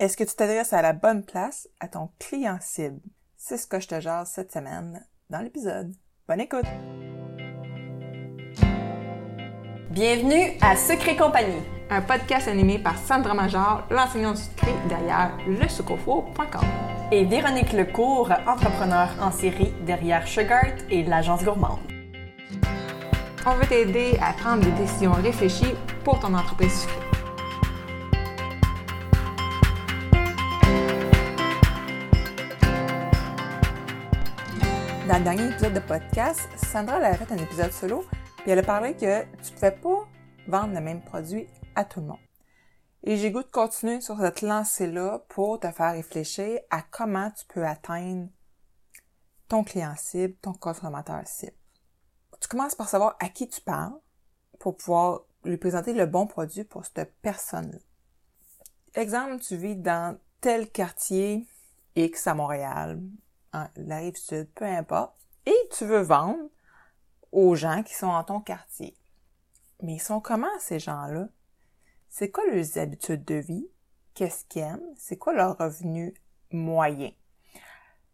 Est-ce que tu t'adresses à la bonne place, à ton client cible? C'est ce que je te jase cette semaine dans l'épisode. Bonne écoute! Bienvenue à Secret Compagnie, un podcast animé par Sandra Major, l'enseignante du secret derrière lesucofo.com. Et Véronique Lecourt, entrepreneur en série derrière Sugart et l'agence gourmande. On veut t'aider à prendre des décisions réfléchies pour ton entreprise sucrée. Dernier épisode de podcast, Sandra a fait un épisode solo, puis elle a parlé que tu ne pouvais pas vendre le même produit à tout le monde. Et j'ai goût de continuer sur cette lancée-là pour te faire réfléchir à comment tu peux atteindre ton client cible, ton consommateur cible. Tu commences par savoir à qui tu parles pour pouvoir lui présenter le bon produit pour cette personne-là. Exemple, tu vis dans tel quartier X à Montréal, la rive sud, peu importe, et tu veux vendre aux gens qui sont dans ton quartier. Mais ils sont comment ces gens-là? C'est quoi leurs habitudes de vie? Qu'est-ce qu'ils aiment? C'est quoi leur revenu moyen?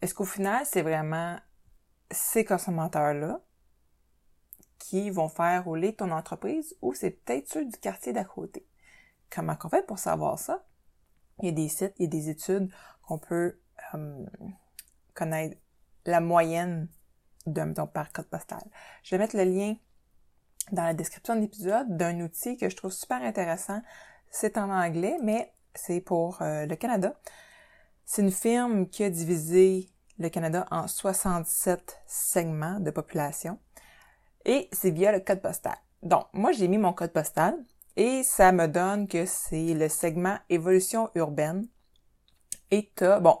Est-ce qu'au final, c'est vraiment ces consommateurs-là qui vont faire rouler ton entreprise ou c'est peut-être ceux du quartier d'à côté? Comment on fait pour savoir ça? Il y a des sites, il y a des études qu'on peut euh, connaître la moyenne d'un par code postal. Je vais mettre le lien dans la description de l'épisode d'un outil que je trouve super intéressant. C'est en anglais, mais c'est pour euh, le Canada. C'est une firme qui a divisé le Canada en 67 segments de population et c'est via le code postal. Donc, moi, j'ai mis mon code postal et ça me donne que c'est le segment évolution urbaine. Et t'as, bon,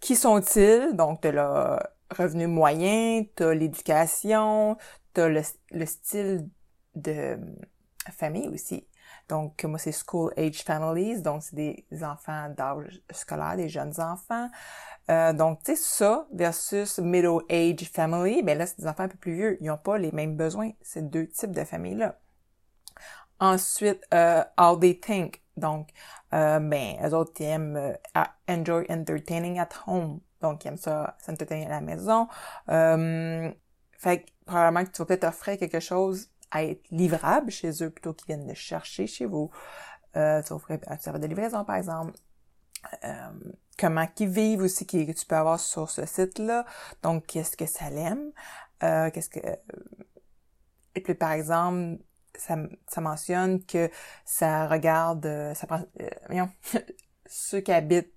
qui sont-ils? Donc, t'as le revenu moyen, t'as l'éducation, t'as le, le style de euh, famille aussi. Donc, moi, c'est School Age Families, donc c'est des enfants d'âge scolaire, des jeunes enfants. Euh, donc, tu sais, ça versus Middle Age Family, ben là, c'est des enfants un peu plus vieux. Ils n'ont pas les mêmes besoins. C'est deux types de familles-là. Ensuite, euh, How They Think. Donc, euh, ben, eux autres, ils aiment euh, enjoy entertaining at home. Donc, ils aiment ça, s'entertainer à la maison. Euh, fait que, probablement que tu vas peut-être offrir quelque chose à être livrable chez eux plutôt qu'ils viennent le chercher chez vous. Euh, tu offrir un service de livraison, par exemple. Euh, comment qu'ils vivent aussi, que tu peux avoir sur ce site-là. Donc, qu'est-ce que ça l'aime? Euh, qu'est-ce que... Et puis, par exemple, ça, ça mentionne que ça regarde, euh, ça prend, euh, ceux qui habitent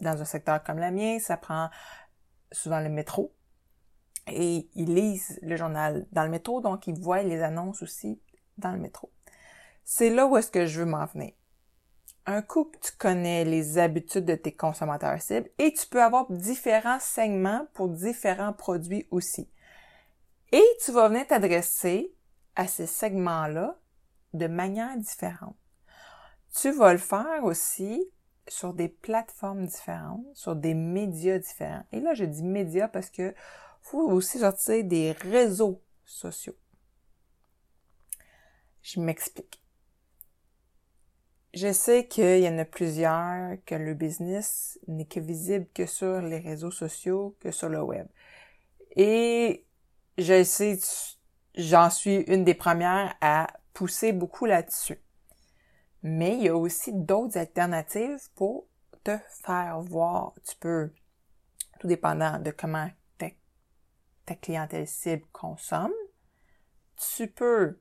dans un secteur comme le mien, ça prend souvent le métro. Et ils lisent le journal dans le métro, donc ils voient les annonces aussi dans le métro. C'est là où est-ce que je veux m'en venir. Un coup tu connais les habitudes de tes consommateurs cibles et tu peux avoir différents segments pour différents produits aussi. Et tu vas venir t'adresser à ces segments-là de manière différente. Tu vas le faire aussi sur des plateformes différentes, sur des médias différents. Et là, je dis médias parce que faut aussi sortir des réseaux sociaux. Je m'explique. Je sais qu'il y en a plusieurs, que le business n'est que visible que sur les réseaux sociaux, que sur le web. Et je sais, j'en suis une des premières à pousser beaucoup là-dessus. Mais il y a aussi d'autres alternatives pour te faire voir. Tu peux, tout dépendant de comment ta, ta clientèle cible consomme, tu peux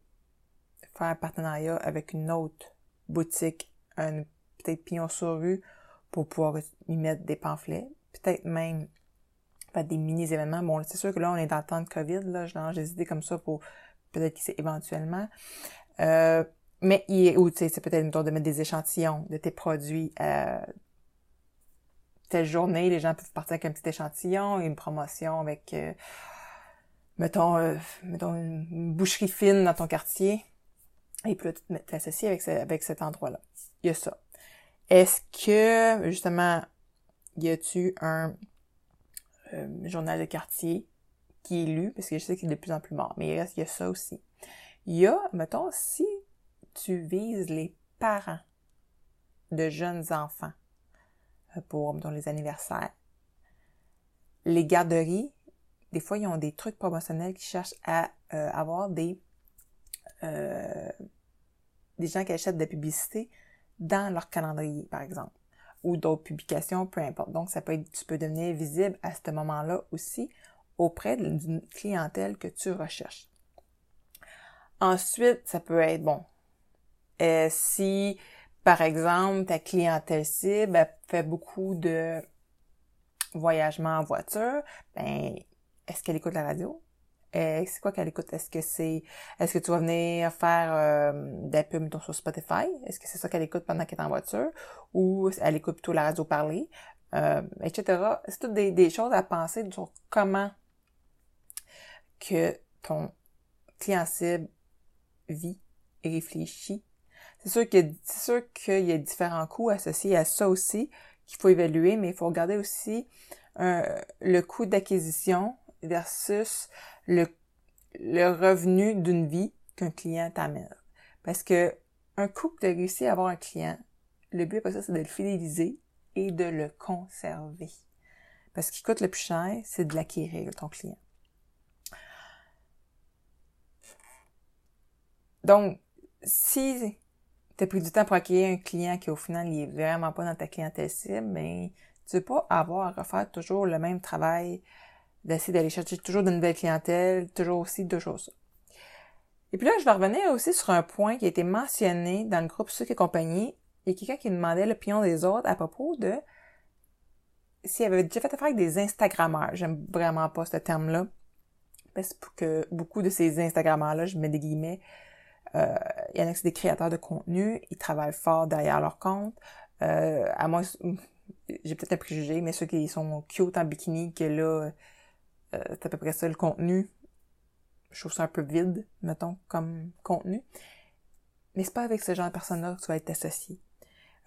faire un partenariat avec une autre boutique, un peut-être pignon sur rue pour pouvoir y mettre des pamphlets, peut-être même faire des mini-événements. Bon, c'est sûr que là, on est dans le temps de COVID, là, je lance des idées comme ça pour peut-être que c'est éventuellement. Euh, mais il ou tu sais, c'est peut-être de mettre des échantillons de tes produits euh, telle journée, les gens peuvent partir avec un petit échantillon une promotion avec euh, mettons, euh, mettons une boucherie fine dans ton quartier. Et puis là, tu t'associes avec, avec cet endroit-là. Il y a ça. Est-ce que, justement, y a-tu un euh, journal de quartier qui est lu? Parce que je sais qu'il est de plus en plus mort. Mais il, y a ça aussi. Il y a, mettons, si tu vises les parents de jeunes enfants, euh, pour dans les anniversaires. Les garderies, des fois, ils ont des trucs promotionnels qui cherchent à euh, avoir des des gens qui achètent de la publicité dans leur calendrier, par exemple, ou d'autres publications, peu importe. Donc, ça peut être, tu peux devenir visible à ce moment-là aussi auprès d'une clientèle que tu recherches. Ensuite, ça peut être, bon, euh, si, par exemple, ta clientèle cible fait beaucoup de voyagement en voiture, ben, est-ce qu'elle écoute la radio? Euh, c'est quoi qu'elle écoute? Est-ce que c'est est-ce que tu vas venir faire euh, des pubs sur Spotify? Est-ce que c'est ça qu'elle écoute pendant qu'elle est en voiture? Ou elle écoute plutôt la radio parler? Euh, etc. C'est toutes des, choses à penser sur comment que ton client cible vit et réfléchit. C'est sûr qu'il y a différents coûts associés à ça aussi qu'il faut évaluer, mais il faut regarder aussi le coût d'acquisition versus le, revenu d'une vie qu'un client t'amène. Parce que un couple de réussir à avoir un client, le but après ça, c'est de le fidéliser et de le conserver. Parce qu'il coûte le plus cher, c'est de l'acquérir, ton client. Donc, si tu as pris du temps pour acquérir un client qui au final il est vraiment pas dans ta clientèle cible, ben tu veux pas avoir à refaire toujours le même travail d'essayer d'aller chercher toujours de nouvelles clientèles, toujours aussi toujours ça. Et puis là, je vais revenir aussi sur un point qui a été mentionné dans le groupe Sucre et compagnie. Il y a quelqu'un qui demandait l'opinion des autres à propos de s'il avait déjà fait affaire avec des Instagrammeurs. J'aime vraiment pas ce terme-là. Parce que beaucoup de ces Instagrammeurs-là, je mets des guillemets, euh, il y en a qui sont des créateurs de contenu, ils travaillent fort derrière leur compte. Euh, à moi, j'ai peut-être un préjugé, mais ceux qui sont cute en bikini, que là, euh, c'est à peu près ça le contenu. Je trouve ça un peu vide, mettons, comme contenu. Mais c'est pas avec ce genre de personnes-là que tu vas être associé.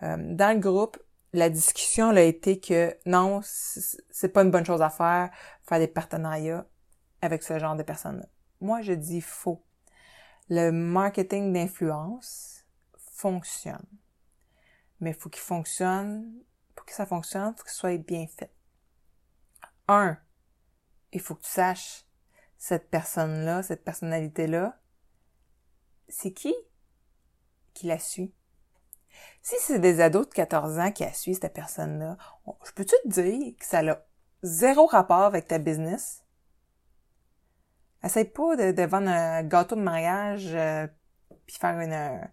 Euh, dans le groupe, la discussion a été que non, c'est pas une bonne chose à faire, faire des partenariats avec ce genre de personnes-là. Moi, je dis faux. Le marketing d'influence fonctionne. Mais il faut qu'il fonctionne, pour que ça fonctionne, faut que ce soit bien fait. Un, il faut que tu saches cette personne-là, cette personnalité-là, c'est qui qui la suit? Si c'est des ados de 14 ans qui la suivent, cette personne-là, je peux-tu te dire que ça a zéro rapport avec ta business? Essaye pas de, vendre un gâteau de mariage euh, puis faire une,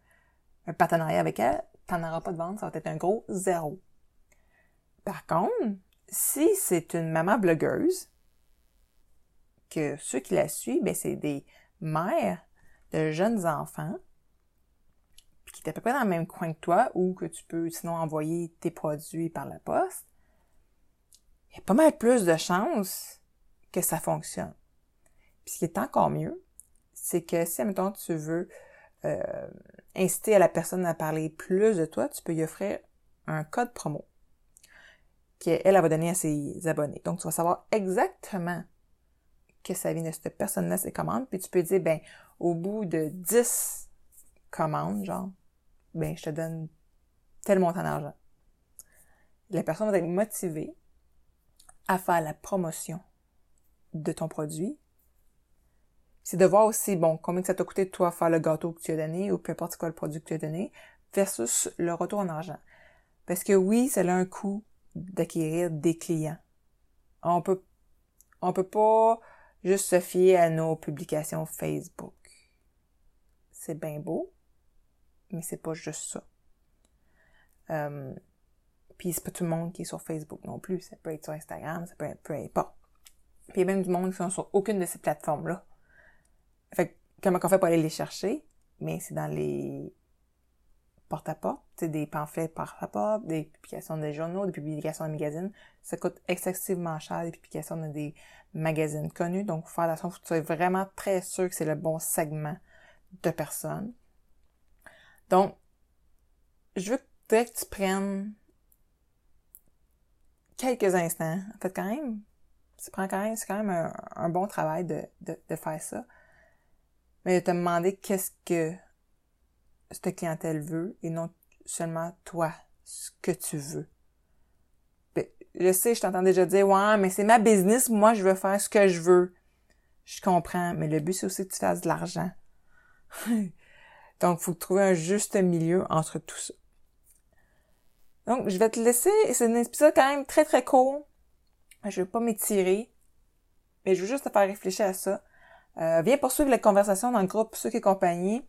un partenariat avec elle. T'en auras pas de vente, ça va être un gros zéro. Par contre, si c'est une maman blogueuse que ceux qui la suivent, ben, c'est des mères de jeunes enfants qui est à peu près dans le même coin que toi ou que tu peux sinon envoyer tes produits par la poste, il y a pas mal plus de chances que ça fonctionne. Puis ce qui est encore mieux, c'est que si, admettons, tu veux euh, inciter à la personne à parler plus de toi, tu peux lui offrir un code promo qu'elle, elle va donner à ses abonnés. Donc, tu vas savoir exactement que ça vient de cette personne-là, ses commandes, puis tu peux dire, ben, au bout de 10 commandes, genre, ben, je te donne tel montant d'argent. La personne va être motivée à faire la promotion de ton produit. C'est de voir aussi, bon, combien ça t'a coûté de toi faire le gâteau que tu as donné ou peu importe quoi le produit que tu as donné versus le retour en argent. Parce que oui, ça a un coût d'acquérir des clients. On peut, on peut pas juste se fier à nos publications Facebook. C'est bien beau, mais c'est pas juste ça. Euh, puis c'est pas tout le monde qui est sur Facebook non plus. Ça peut être sur Instagram, ça peut être peu importe. Puis il y a même du monde qui sont sur aucune de ces plateformes-là. Fait que comment on fait pour aller les chercher? Mais c'est dans les porte-à-porte, des pamphlets porte-à-porte, des publications de journaux, des publications de magazines. Ça coûte excessivement cher, des publications de des magazines connus. Donc, faire attention, faut que tu vraiment très sûr que c'est le bon segment de personnes. Donc, je veux que tu prennes quelques instants. En fait, quand même, c'est quand même, quand même un, bon travail de, de, de, faire ça. Mais de te demander qu'est-ce que cette clientèle veut et non seulement toi, ce que tu veux. je sais, je t'entends déjà dire, ouais, mais c'est ma business, moi, je veux faire ce que je veux. Je comprends, mais le but, c'est aussi que tu fasses de l'argent. Donc, il faut trouver un juste milieu entre tout ça. Donc, je vais te laisser. C'est un épisode quand même très, très court. Je vais pas m'étirer. Mais je veux juste te faire réfléchir à ça. Euh, viens poursuivre la conversation dans le groupe Ceux et compagnie.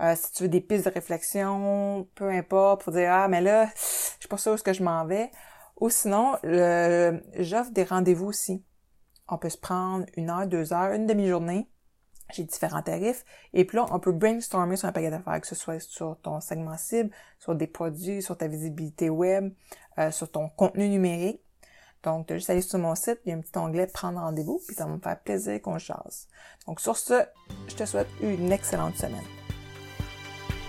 Euh, si tu veux des pistes de réflexion, peu importe, pour dire Ah, mais là, je suis pas sûre où est-ce que je m'en vais. Ou sinon, j'offre des rendez-vous aussi. On peut se prendre une heure, deux heures, une demi-journée. J'ai différents tarifs. Et puis là, on peut brainstormer sur un paquet d'affaires, que ce soit sur ton segment cible, sur des produits, sur ta visibilité web, euh, sur ton contenu numérique. Donc, tu as juste aller sur mon site, il y a un petit onglet Prendre rendez-vous, puis ça va me faire plaisir qu'on chasse. Donc, sur ce, je te souhaite une excellente semaine.